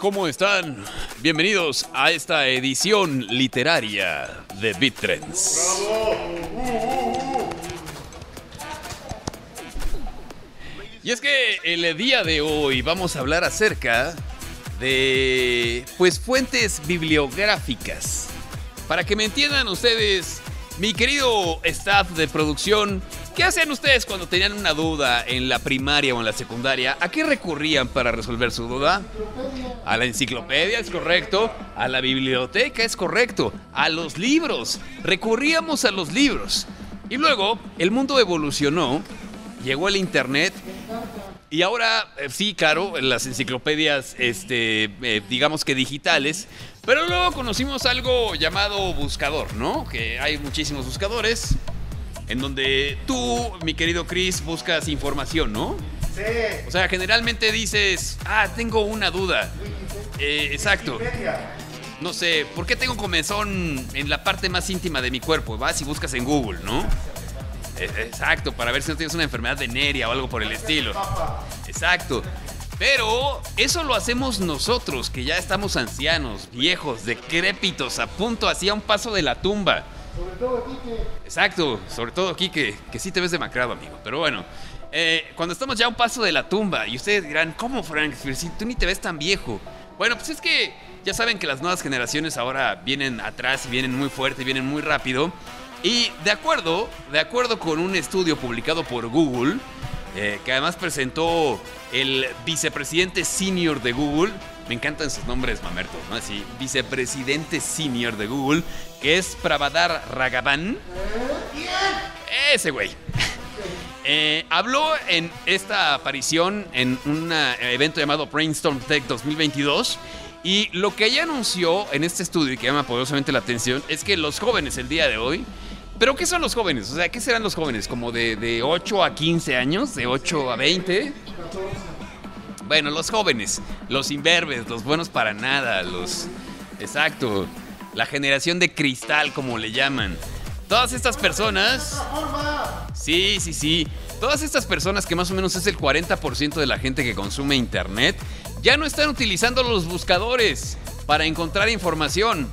¿Cómo están? Bienvenidos a esta edición literaria de BitTrends. Y es que el día de hoy vamos a hablar acerca de pues fuentes bibliográficas. Para que me entiendan ustedes, mi querido staff de producción, ¿qué hacían ustedes cuando tenían una duda en la primaria o en la secundaria? ¿A qué recurrían para resolver su duda? A la enciclopedia, es correcto. A la biblioteca, es correcto. A los libros. Recurríamos a los libros. Y luego, el mundo evolucionó. Llegó el internet y ahora, eh, sí, claro, las enciclopedias, este, eh, digamos que digitales, pero luego conocimos algo llamado buscador, ¿no? Que hay muchísimos buscadores, en donde tú, mi querido Chris, buscas información, ¿no? Sí. O sea, generalmente dices, ah, tengo una duda. Eh, exacto. No sé, ¿por qué tengo comezón en la parte más íntima de mi cuerpo? Vas y buscas en Google, ¿no? Eh, Exacto, para ver si no tienes una enfermedad venérea o algo por el estilo. Exacto. Pero eso lo hacemos nosotros, que ya estamos ancianos, viejos, decrépitos, a punto, hacia un paso de la tumba. Sobre todo Quique. Exacto, sobre todo aquí que, sí te ves demacrado, amigo. Pero bueno, eh, cuando estamos ya a un paso de la tumba, y ustedes dirán, ¿cómo, Frank? Si tú ni te ves tan viejo. Bueno, pues es que ya saben que las nuevas generaciones ahora vienen atrás y vienen muy fuerte y vienen muy rápido. Y de acuerdo, de acuerdo con un estudio publicado por Google, eh, que además presentó el vicepresidente senior de Google, me encantan sus nombres mamertos, ¿no? Así, vicepresidente senior de Google, que es Pravadar Ragavan. Ese güey. Eh, habló en esta aparición en un evento llamado Brainstorm Tech 2022 y lo que ella anunció en este estudio y que llama poderosamente la atención es que los jóvenes el día de hoy, pero ¿qué son los jóvenes? O sea, ¿qué serán los jóvenes? ¿Como de, de 8 a 15 años? ¿De 8 a 20? Bueno, los jóvenes, los imberbes, los buenos para nada, los... Exacto, la generación de cristal como le llaman. Todas estas personas... Sí, sí, sí. Todas estas personas, que más o menos es el 40% de la gente que consume internet, ya no están utilizando los buscadores para encontrar información.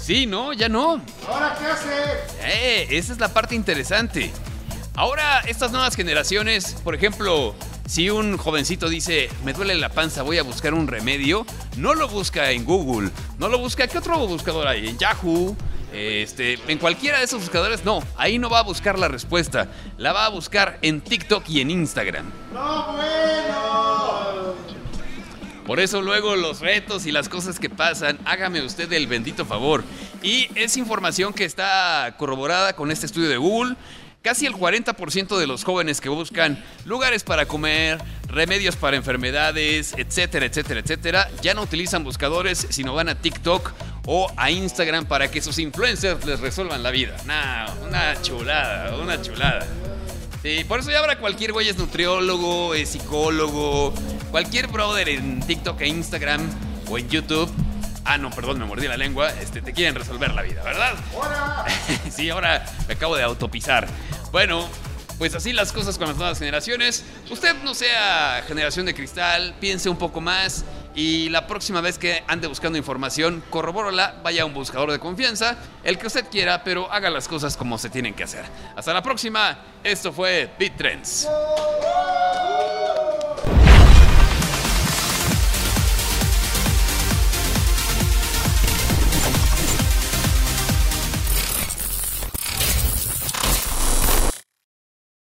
Sí, no, ya no. ¿Ahora qué hace? Eh, esa es la parte interesante. Ahora, estas nuevas generaciones, por ejemplo, si un jovencito dice, me duele la panza, voy a buscar un remedio, no lo busca en Google, no lo busca, ¿qué otro buscador hay? En Yahoo, este, en cualquiera de esos buscadores, no, ahí no va a buscar la respuesta, la va a buscar en TikTok y en Instagram. No, bueno. Por eso luego los retos y las cosas que pasan, hágame usted el bendito favor. Y es información que está corroborada con este estudio de Google. Casi el 40% de los jóvenes que buscan lugares para comer, remedios para enfermedades, etcétera, etcétera, etcétera, ya no utilizan buscadores, sino van a TikTok o a Instagram para que sus influencers les resuelvan la vida. Nah, una chulada, una chulada. Sí, por eso ya ahora cualquier güey es nutriólogo, es psicólogo, cualquier brother en TikTok e Instagram o en YouTube. Ah, no, perdón, me mordí la lengua. Este, te quieren resolver la vida, ¿verdad? Ahora. sí, ahora me acabo de autopisar. Bueno, pues así las cosas con las nuevas generaciones. Usted no sea generación de cristal, piense un poco más y la próxima vez que ande buscando información, corrobórala, vaya a un buscador de confianza, el que usted quiera, pero haga las cosas como se tienen que hacer. Hasta la próxima, esto fue BitTrends. ¡Oh!